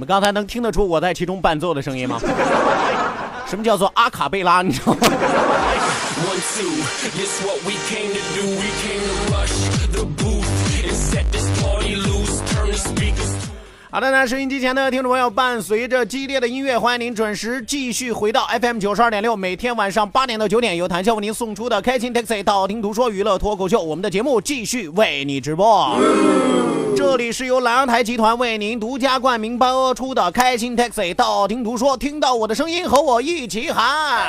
们刚才能听得出我在其中伴奏的声音吗？什么叫做阿卡贝拉？你知道吗？好的，那收音机前的听众朋友，伴随着激烈的音乐，欢迎您准时继续回到 FM 九十二点六，每天晚上八点到九点，由谭笑为您送出的开心 Taxi 道听途说娱乐脱口秀，我们的节目继续为你直播。这里是由蓝阳台集团为您独家冠名播出的开心 Taxi 道听途说，听到我的声音，和我一起喊。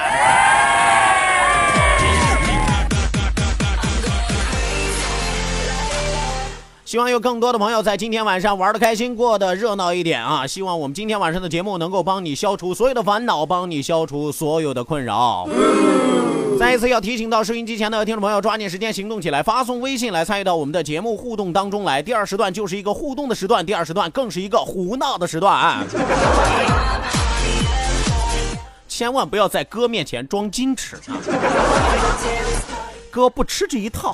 希望有更多的朋友在今天晚上玩的开心，过得热闹一点啊！希望我们今天晚上的节目能够帮你消除所有的烦恼，帮你消除所有的困扰。再一次要提醒到收音机前的听众朋友，抓紧时间行动起来，发送微信来参与到我们的节目互动当中来。第二时段就是一个互动的时段，第二时段更是一个胡闹的时段啊。千万不要在哥面前装矜持啊！哥不吃这一套。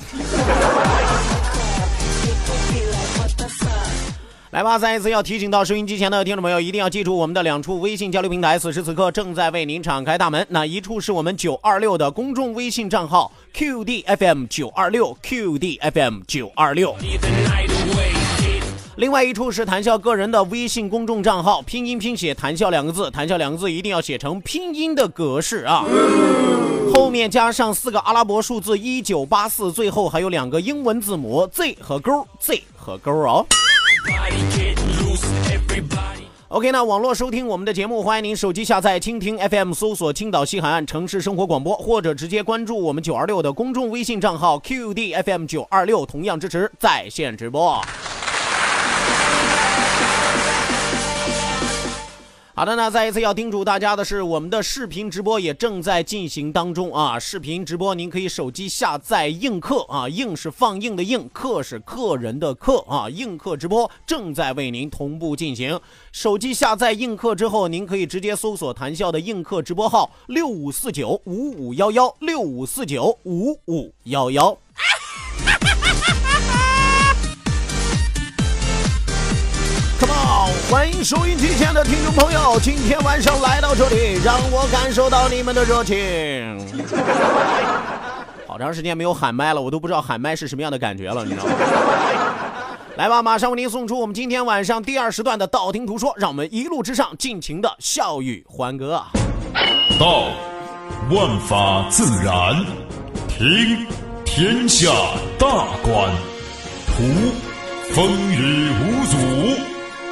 来吧，再一次要提醒到收音机前的听众朋友，一定要记住我们的两处微信交流平台，此时此刻正在为您敞开大门。那一处是我们九二六的公众微信账号 QDFM 九二六 QDFM 九二六，另外一处是谈笑个人的微信公众账号，拼音拼写“谈笑”两个字，“谈笑”两个字一定要写成拼音的格式啊，后面加上四个阿拉伯数字一九八四，最后还有两个英文字母 Z 和勾，Z 和勾哦。OK，那网络收听我们的节目，欢迎您手机下载蜻蜓 FM，搜索青岛西海岸城市生活广播，或者直接关注我们九二六的公众微信账号 QDFM 九二六，同样支持在线直播。好的，那再一次要叮嘱大家的是，我们的视频直播也正在进行当中啊！视频直播您可以手机下载映客啊，映是放映的映，客是客人的客啊，映客直播正在为您同步进行。手机下载映客之后，您可以直接搜索谈笑的映客直播号六五四九五五幺幺六五四九五五幺幺。欢迎收音机前的听众朋友，今天晚上来到这里，让我感受到你们的热情。好长时间没有喊麦了，我都不知道喊麦是什么样的感觉了，你知道吗？来吧，马上为您送出我们今天晚上第二时段的道听途说，让我们一路之上尽情的笑语欢歌。道，万法自然；听，天下大观；图，风雨无阻。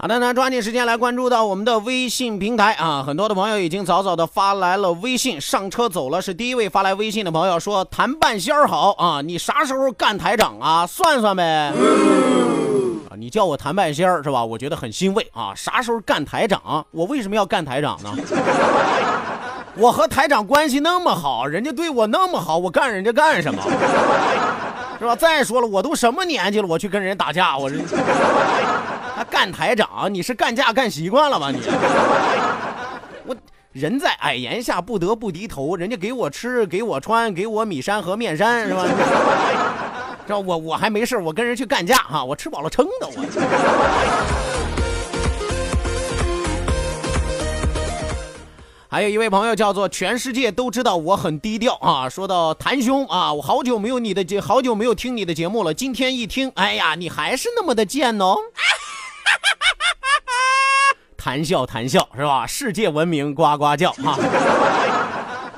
好的，那抓紧时间来关注到我们的微信平台啊！很多的朋友已经早早的发来了微信，上车走了是第一位发来微信的朋友说：“谈半仙儿好啊，你啥时候干台长啊？算算呗。”啊，你叫我谈半仙儿是吧？我觉得很欣慰啊！啥时候干台长？我为什么要干台长呢？我和台长关系那么好，人家对我那么好，我干人家干什么？是吧？再说了，我都什么年纪了，我去跟人打架，我这。他干台长，你是干架干习惯了吧你？我人在矮檐下不得不低头，人家给我吃给我穿给我米山和面山是吧？这我我还没事，我跟人去干架哈，我吃饱了撑的我。还有一位朋友叫做全世界都知道我很低调啊，说到谭兄啊，我好久没有你的节，好久没有听你的节目了，今天一听，哎呀，你还是那么的贱哦。谈笑谈笑是吧？世界闻名呱呱叫啊！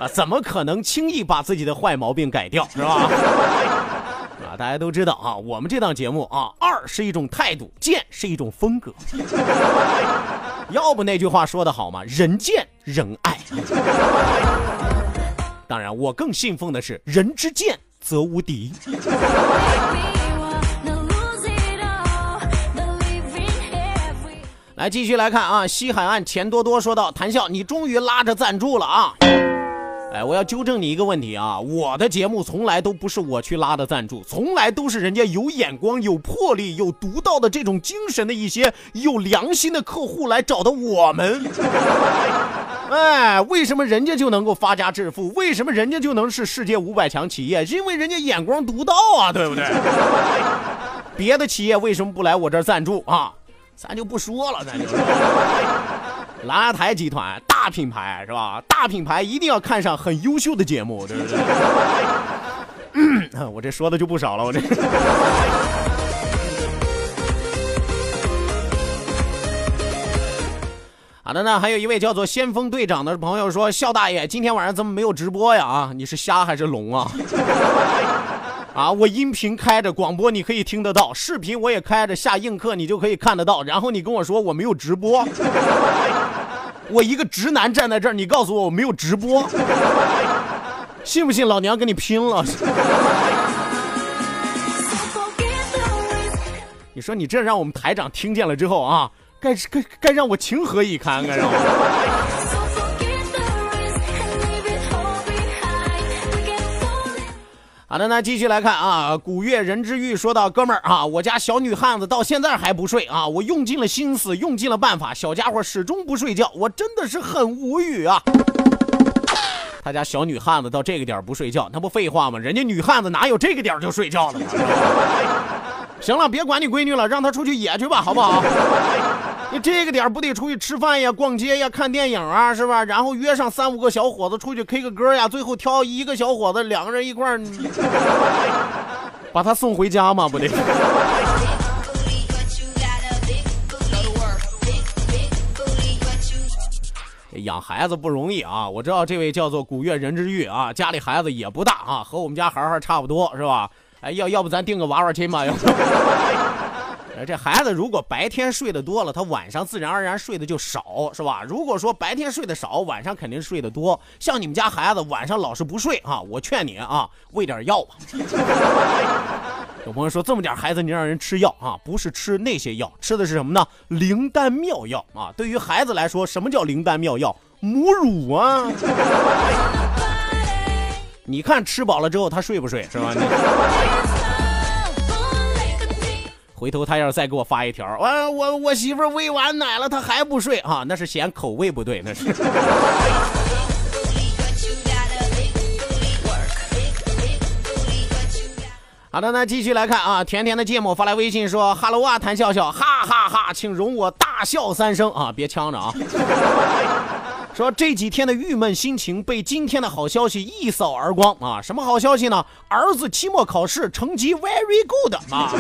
啊，怎么可能轻易把自己的坏毛病改掉是吧？啊，大家都知道啊，我们这档节目啊，二是一种态度，贱是一种风格。要不那句话说得好嘛，人贱人爱。当然，我更信奉的是人之贱则无敌。来继续来看啊，西海岸钱多多说道：“谭笑，你终于拉着赞助了啊！哎，我要纠正你一个问题啊，我的节目从来都不是我去拉的赞助，从来都是人家有眼光、有魄力、有独到的这种精神的一些有良心的客户来找的我们。哎，为什么人家就能够发家致富？为什么人家就能是世界五百强企业？因为人家眼光独到啊，对不对？别的企业为什么不来我这儿赞助啊？”咱就不说了，咱就蓝台集团大品牌是吧？大品牌一定要看上很优秀的节目，对不对？我这说的就不少了，我这。好的呢，还有一位叫做先锋队长的朋友说：“笑大爷，今天晚上怎么没有直播呀？啊，你是瞎还是聋啊？” 啊，我音频开着，广播你可以听得到，视频我也开着，下映客你就可以看得到。然后你跟我说我没有直播，我一个直男站在这儿，你告诉我我没有直播，信不信老娘跟你拼了？你说你这让我们台长听见了之后啊，该该该让我情何以堪？该让我。好的，那继续来看啊。古月人之玉说道：“哥们儿啊，我家小女汉子到现在还不睡啊，我用尽了心思，用尽了办法，小家伙始终不睡觉，我真的是很无语啊。”他家小女汉子到这个点不睡觉，那不废话吗？人家女汉子哪有这个点就睡觉的？行了，别管你闺女了，让她出去野去吧，好不好？你这个点不得出去吃饭呀、逛街呀、看电影啊，是吧？然后约上三五个小伙子出去 K 个歌呀，最后挑一个小伙子，两个人一块儿，把他送回家嘛，不得？养孩子不容易啊！我知道这位叫做古月人之玉啊，家里孩子也不大啊，和我们家孩孩差不多，是吧？哎，要要不咱定个娃娃亲吧？要不。这孩子如果白天睡得多了，他晚上自然而然睡得就少，是吧？如果说白天睡得少，晚上肯定睡得多。像你们家孩子晚上老是不睡啊，我劝你啊，喂点药吧。有朋友说这么点孩子你让人吃药啊？不是吃那些药，吃的是什么呢？灵丹妙药啊！对于孩子来说，什么叫灵丹妙药？母乳啊！你看吃饱了之后他睡不睡，是吧？你回头他要是再给我发一条，我我我媳妇喂完奶了，他还不睡啊？那是嫌口味不对，那是。好的，那继续来看啊，甜甜的芥末发来微信说哈喽啊，谭笑笑，哈哈哈，请容我大笑三声啊，别呛着啊。说这几天的郁闷心情被今天的好消息一扫而光啊！什么好消息呢？儿子期末考试成绩 very good 啊！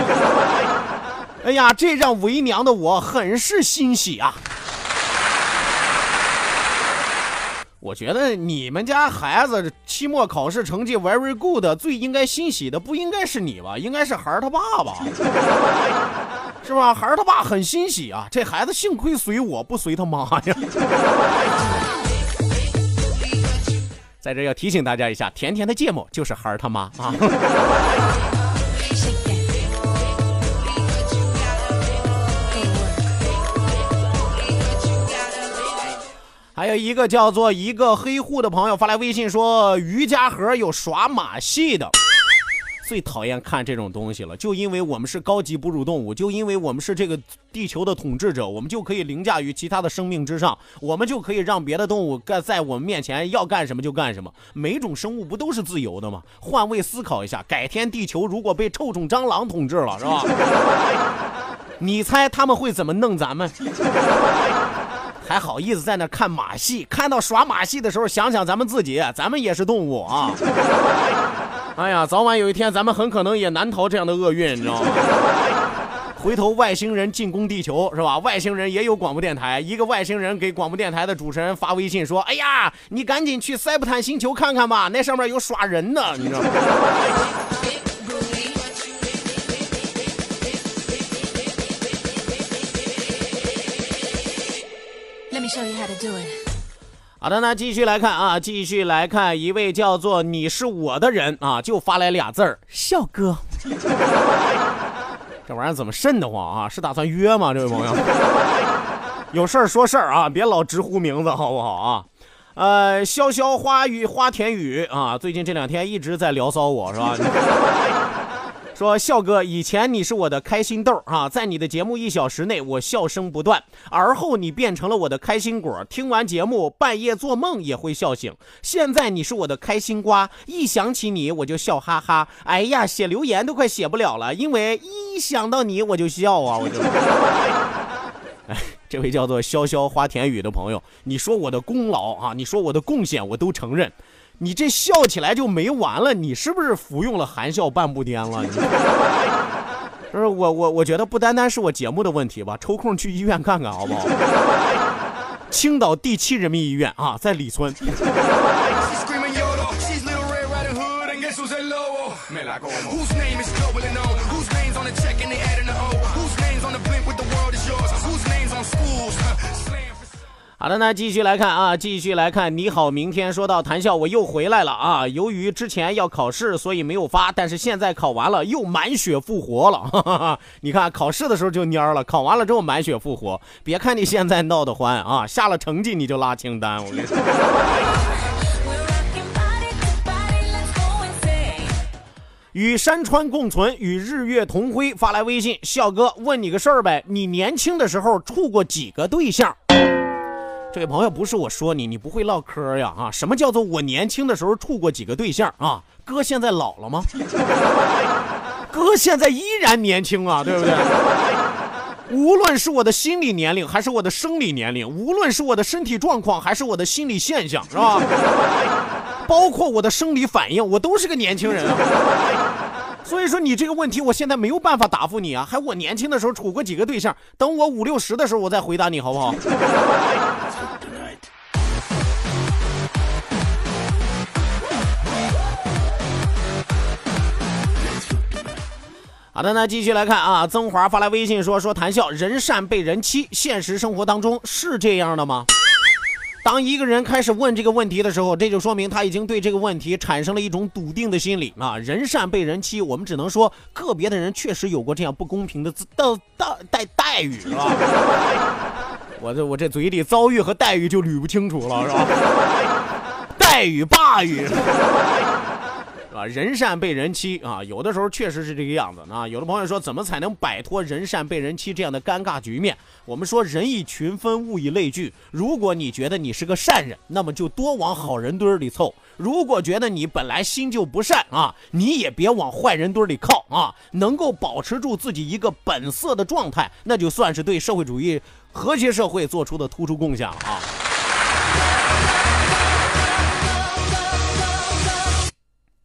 哎呀，这让为娘的我很是欣喜啊！我觉得你们家孩子期末考试成绩 very good，最应该欣喜的不应该是你吧？应该是孩儿他爸爸。是吧？孩儿他爸很欣喜啊，这孩子幸亏随我不随他妈呀。在这要提醒大家一下，甜甜的芥末就是孩儿他妈啊。还有一个叫做一个黑户的朋友发来微信说，瑜伽盒有耍马戏的。最讨厌看这种东西了，就因为我们是高级哺乳动物，就因为我们是这个地球的统治者，我们就可以凌驾于其他的生命之上，我们就可以让别的动物干在我们面前要干什么就干什么。每种生物不都是自由的吗？换位思考一下，改天地球如果被臭虫蟑螂统治了，是吧？你猜他们会怎么弄咱们？还好意思在那看马戏？看到耍马戏的时候，想想咱们自己，咱们也是动物啊！哎呀，早晚有一天，咱们很可能也难逃这样的厄运，你知道吗？回头外星人进攻地球是吧？外星人也有广播电台，一个外星人给广播电台的主持人发微信说：“哎呀，你赶紧去塞布坦星球看看吧，那上面有耍人的，你知道吗？”好的，那继续来看啊，继续来看一位叫做“你是我的人”啊，就发来俩字儿：笑哥。这玩意儿怎么瘆得慌啊？是打算约吗？这位朋友，有事儿说事儿啊，别老直呼名字，好不好啊？呃，潇潇花雨花田雨啊，最近这两天一直在聊骚我，是吧？说笑哥，以前你是我的开心豆啊，在你的节目一小时内，我笑声不断，而后你变成了我的开心果，听完节目半夜做梦也会笑醒。现在你是我的开心瓜，一想起你我就笑哈哈。哎呀，写留言都快写不了了，因为一想到你我就笑啊，我就。哎，这位叫做潇潇花田雨的朋友，你说我的功劳啊，你说我的贡献，我都承认。你这笑起来就没完了，你是不是服用了含笑半步癫了？不 是我我我觉得不单单是我节目的问题吧，抽空去医院看看好不好？青岛第七人民医院啊，在李村。好的，那继续来看啊，继续来看。你好，明天说到谈笑，我又回来了啊。由于之前要考试，所以没有发，但是现在考完了，又满血复活了。哈哈哈你看，考试的时候就蔫了，考完了之后满血复活。别看你现在闹得欢啊，下了成绩你就拉清单。我跟你说。与山川共存，与日月同辉。发来微信，笑哥问你个事儿呗，你年轻的时候处过几个对象？这位朋友，不是我说你，你不会唠嗑呀啊？什么叫做我年轻的时候处过几个对象啊？哥现在老了吗？哥现在依然年轻啊，对不对？无论是我的心理年龄还是我的生理年龄，无论是我的身体状况还是我的心理现象，是吧？包括我的生理反应，我都是个年轻人啊。所以说你这个问题，我现在没有办法答复你啊。还我年轻的时候处过几个对象，等我五六十的时候，我再回答你好不好？好的，那继续来看啊。曾华发来微信说：“说谈笑，人善被人欺，现实生活当中是这样的吗？”当一个人开始问这个问题的时候，这就说明他已经对这个问题产生了一种笃定的心理啊。人善被人欺，我们只能说个别的人确实有过这样不公平的待待待待遇，是吧？我这我这嘴里遭遇和待遇就捋不清楚了，是吧？待遇霸语。啊，人善被人欺啊，有的时候确实是这个样子啊。有的朋友说，怎么才能摆脱人善被人欺这样的尴尬局面？我们说，人以群分，物以类聚。如果你觉得你是个善人，那么就多往好人堆里凑；如果觉得你本来心就不善啊，你也别往坏人堆里靠啊。能够保持住自己一个本色的状态，那就算是对社会主义和谐社会做出的突出贡献了啊。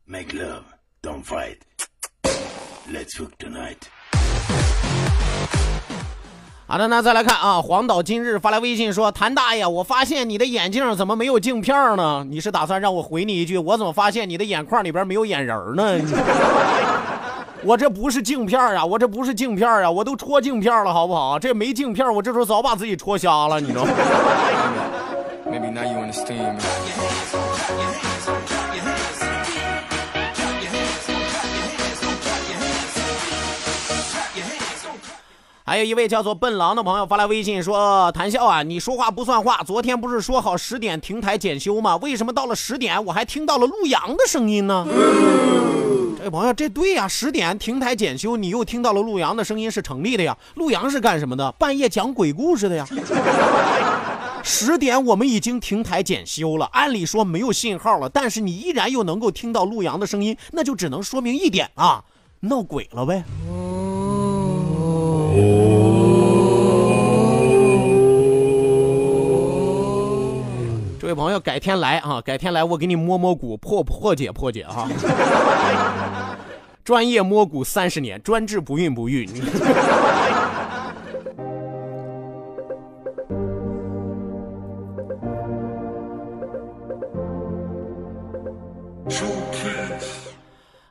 Make love, don't fight. Let's hook tonight. 好的，那再来看啊，黄岛今日发来微信说：“谭大爷，我发现你的眼镜怎么没有镜片呢？你是打算让我回你一句，我怎么发现你的眼眶里边没有眼仁呢？” 我这不是镜片啊，我这不是镜片啊，我都戳镜片了，好不好？这没镜片，我这时候早把自己戳瞎了，你知道吗？还有一位叫做笨狼的朋友发来微信说：“谭笑啊，你说话不算话。昨天不是说好十点停台检修吗？为什么到了十点我还听到了陆阳的声音呢？”这位朋友，这对呀，十点停台检修，你又听到了陆阳的声音是成立的呀。陆阳是干什么的？半夜讲鬼故事的呀。十点我们已经停台检修了，按理说没有信号了，但是你依然又能够听到陆阳的声音，那就只能说明一点啊，闹鬼了呗。这位朋友，改天来啊，改天来，我给你摸摸骨，破破解破解哈。专业摸骨三十年，专治不孕不育。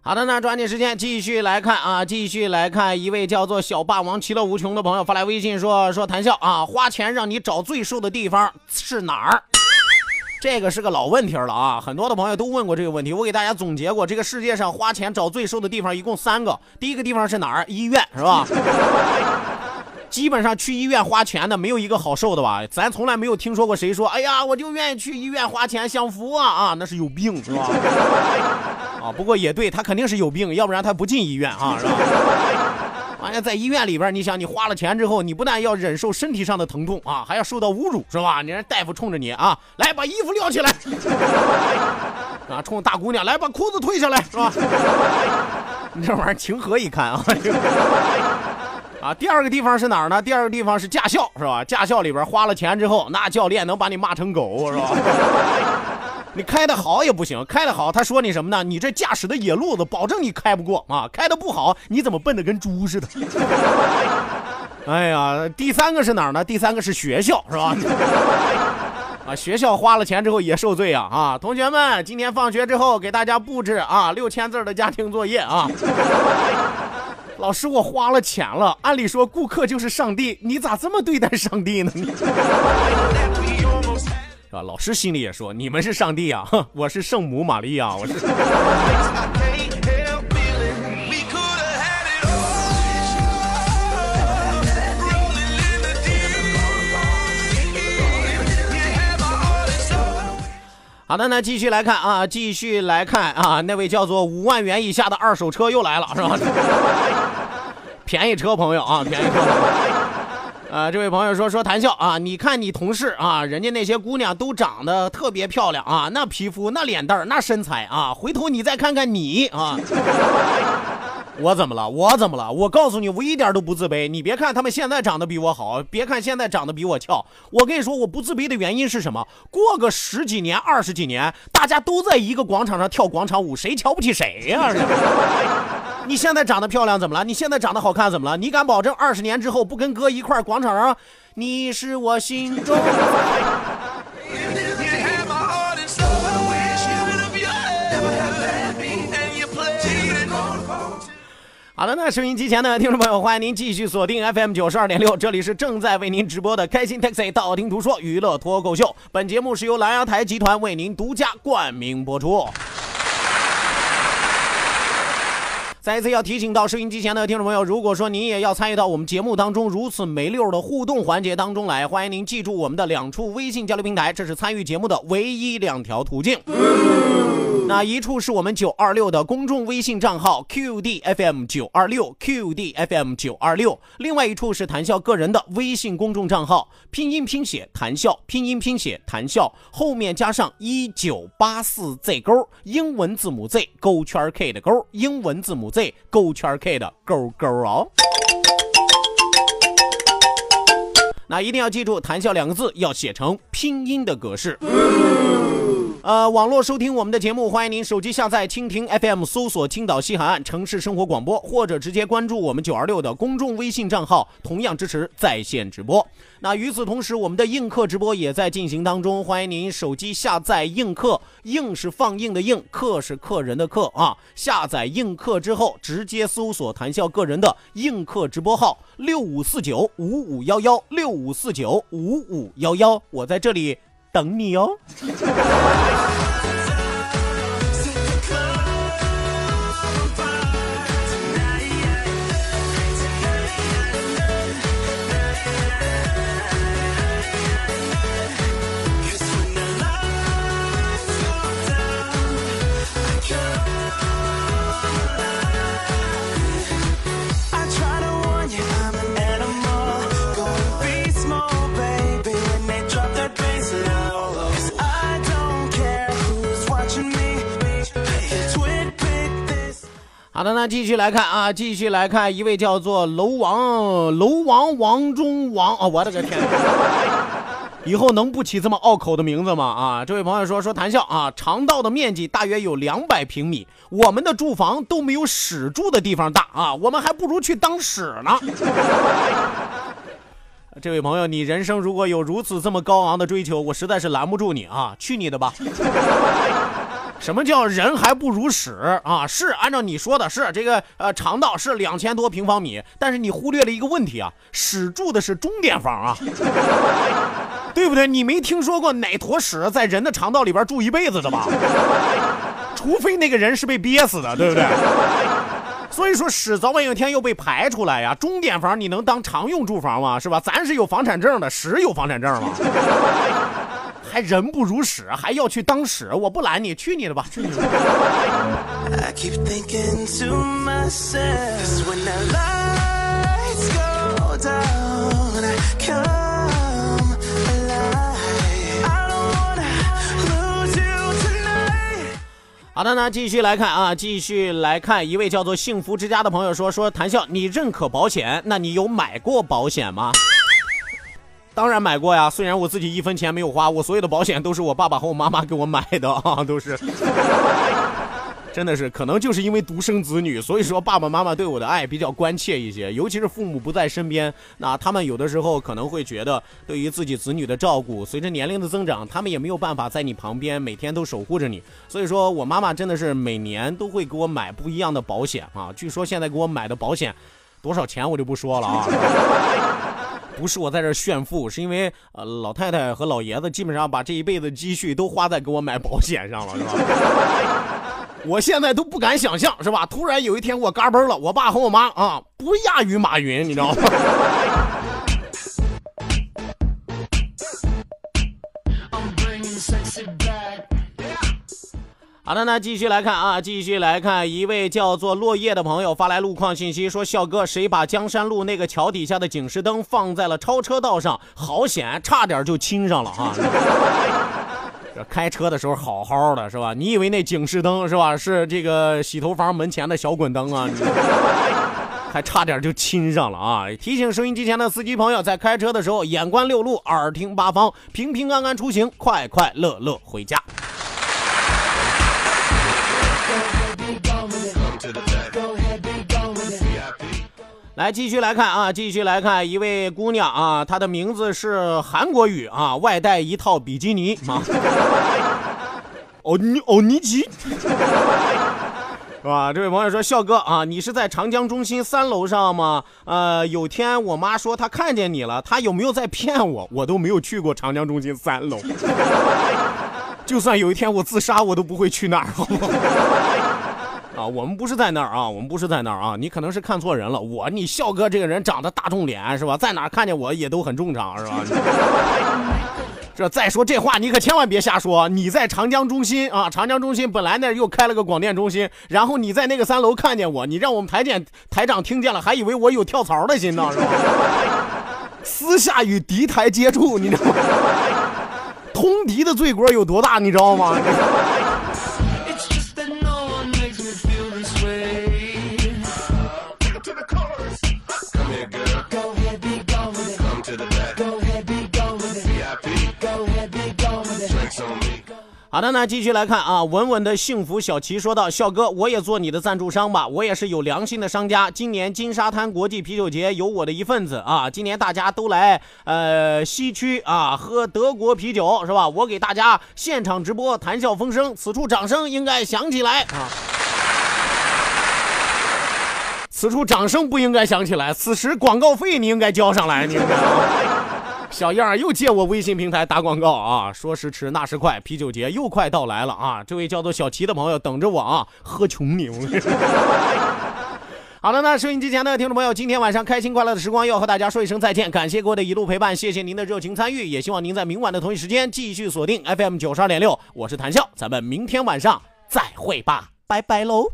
好的，那抓紧时间继续来看啊，继续来看一位叫做小霸王其乐无穷的朋友发来微信说说谈笑啊，花钱让你找最瘦的地方是哪儿？这个是个老问题了啊，很多的朋友都问过这个问题，我给大家总结过，这个世界上花钱找最瘦的地方一共三个，第一个地方是哪儿？医院是吧？基本上去医院花钱的没有一个好受的吧？咱从来没有听说过谁说，哎呀，我就愿意去医院花钱享福啊啊，那是有病是吧？啊，不过也对他肯定是有病，要不然他不进医院啊，是吧？完了，在医院里边，你想你花了钱之后，你不但要忍受身体上的疼痛啊，还要受到侮辱是吧？你让大夫冲着你啊，来把衣服撩起来，啊，冲大姑娘来把裤子退下来是吧？你这玩意儿情何以堪啊？啊，第二个地方是哪儿呢？第二个地方是驾校，是吧？驾校里边花了钱之后，那教练能把你骂成狗，是吧？你开的好也不行，开的好，他说你什么呢？你这驾驶的野路子，保证你开不过啊！开的不好，你怎么笨的跟猪似的？哎呀，第三个是哪儿呢？第三个是学校，是吧？啊，学校花了钱之后也受罪啊！啊，同学们，今天放学之后给大家布置啊六千字的家庭作业啊。老师，我花了钱了。按理说，顾客就是上帝，你咋这么对待上帝呢？是吧？老师心里也说，你们是上帝啊，哼，我是圣母玛利亚，我是。好的，那继续来看啊，继续来看啊，那位叫做五万元以下的二手车又来了，是吧？便宜车朋友啊，便宜车。啊，这位朋友说说谈笑啊，你看你同事啊，人家那些姑娘都长得特别漂亮啊，那皮肤、那脸蛋那身材啊，回头你再看看你啊。我怎么了？我怎么了？我告诉你，我一点都不自卑。你别看他们现在长得比我好，别看现在长得比我俏，我跟你说，我不自卑的原因是什么？过个十几年、二十几年，大家都在一个广场上跳广场舞，谁瞧不起谁呀？你现在长得漂亮怎么了？你现在长得好看怎么了？你敢保证二十年之后不跟哥一块儿广场上？你是我心中。好的，那收音机前的听众朋友，欢迎您继续锁定 FM 九十二点六，这里是正在为您直播的开心 Taxi 道听途说娱乐脱口秀。本节目是由蓝牙台集团为您独家冠名播出。再一次要提醒到收音机前的听众朋友，如果说您也要参与到我们节目当中如此没溜的互动环节当中来，欢迎您记住我们的两处微信交流平台，这是参与节目的唯一两条途径。那一处是我们九二六的公众微信账号 QDFM 九二六 QDFM 九二六，另外一处是谈笑个人的微信公众账号，拼音拼写谈笑，拼音拼写谈笑，后面加上一九八四 Z 勾，英文字母 Z 勾圈 K 的勾，英文字母 Z 勾圈 K 的勾勾哦。那一定要记住“谈笑”两个字要写成拼音的格式。呃，网络收听我们的节目，欢迎您手机下载蜻蜓 FM，搜索“青岛西海岸城市生活广播”，或者直接关注我们九二六的公众微信账号，同样支持在线直播。那与此同时，我们的映客直播也在进行当中，欢迎您手机下载映客，映是放映的映，客是客人的客啊。下载映客之后，直接搜索谈笑个人的映客直播号六五四九五五幺幺六五四九五五幺幺，我在这里等你哦。好的，那继续来看啊，继续来看一位叫做楼王楼王王中王啊，我的个天！以后能不起这么拗口的名字吗？啊，这位朋友说说谈笑啊，肠道的面积大约有两百平米，我们的住房都没有屎住的地方大啊，我们还不如去当屎呢。这位朋友，你人生如果有如此这么高昂的追求，我实在是拦不住你啊，去你的吧！什么叫人还不如屎啊？是按照你说的是这个呃肠道是两千多平方米，但是你忽略了一个问题啊，屎住的是钟点房啊，对不对？你没听说过哪坨屎在人的肠道里边住一辈子的吧？除非那个人是被憋死的，对不对？所以说屎早晚有一天又被排出来呀。钟点房你能当常用住房吗？是吧？咱是有房产证的，屎有房产证吗？还人不如屎，还要去当屎？我不拦你，去你的吧.好的，那继续来看啊，继续来看一位叫做幸福之家的朋友说说谈笑，你认可保险？那你有买过保险吗？当然买过呀，虽然我自己一分钱没有花，我所有的保险都是我爸爸和我妈妈给我买的 啊，都是。真的是，可能就是因为独生子女，所以说爸爸妈妈对我的爱比较关切一些，尤其是父母不在身边，那他们有的时候可能会觉得，对于自己子女的照顾，随着年龄的增长，他们也没有办法在你旁边每天都守护着你，所以说我妈妈真的是每年都会给我买不一样的保险啊，据说现在给我买的保险多少钱我就不说了啊。不是我在这炫富，是因为呃老太太和老爷子基本上把这一辈子积蓄都花在给我买保险上了，是吧？我现在都不敢想象，是吧？突然有一天我嘎嘣了，我爸和我妈啊不亚于马云，你知道吗？好的，那继续来看啊，继续来看一位叫做落叶的朋友发来路况信息，说笑哥，谁把江山路那个桥底下的警示灯放在了超车道上？好险，差点就亲上了啊！这开车的时候好好的是吧？你以为那警示灯是吧？是这个洗头房门前的小滚灯啊？还差点就亲上了啊！提醒收音机前的司机朋友，在开车的时候眼观六路，耳听八方，平平安安出行，快快乐乐回家。来，继续来看啊，继续来看一位姑娘啊，她的名字是韩国语啊，外带一套比基尼啊，欧尼欧尼基，是吧？这位朋友说，笑哥啊，你是在长江中心三楼上吗？呃，有天我妈说她看见你了，她有没有在骗我？我都没有去过长江中心三楼，就算有一天我自杀，我都不会去那儿，好不好？啊，我们不是在那儿啊，我们不是在那儿啊，你可能是看错人了。我，你笑哥这个人长得大众脸是吧？在哪看见我也都很正常是吧？这再说这话你可千万别瞎说。你在长江中心啊，长江中心本来那又开了个广电中心，然后你在那个三楼看见我，你让我们台检台长听见了，还以为我有跳槽的心呢，是吧？私下与敌台接触，你知道吗？通敌的罪过有多大，你知道吗？好的，那继续来看啊，稳稳的幸福小齐说道：“笑哥，我也做你的赞助商吧，我也是有良心的商家。今年金沙滩国际啤酒节有我的一份子啊！今年大家都来呃西区啊喝德国啤酒是吧？我给大家现场直播，谈笑风生，此处掌声应该响起来啊！此处掌声不应该响起来，此时广告费你应该交上来，你应该。”小样儿又借我微信平台打广告啊！说时迟，那时快，啤酒节又快到来了啊！这位叫做小齐的朋友，等着我啊，喝穷你！好了，那收音机前的听众朋友，今天晚上开心快乐的时光要和大家说一声再见，感谢各位的一路陪伴，谢谢您的热情参与，也希望您在明晚的同一时间继续锁定 FM 九十二点六，我是谭笑，咱们明天晚上再会吧，拜拜喽。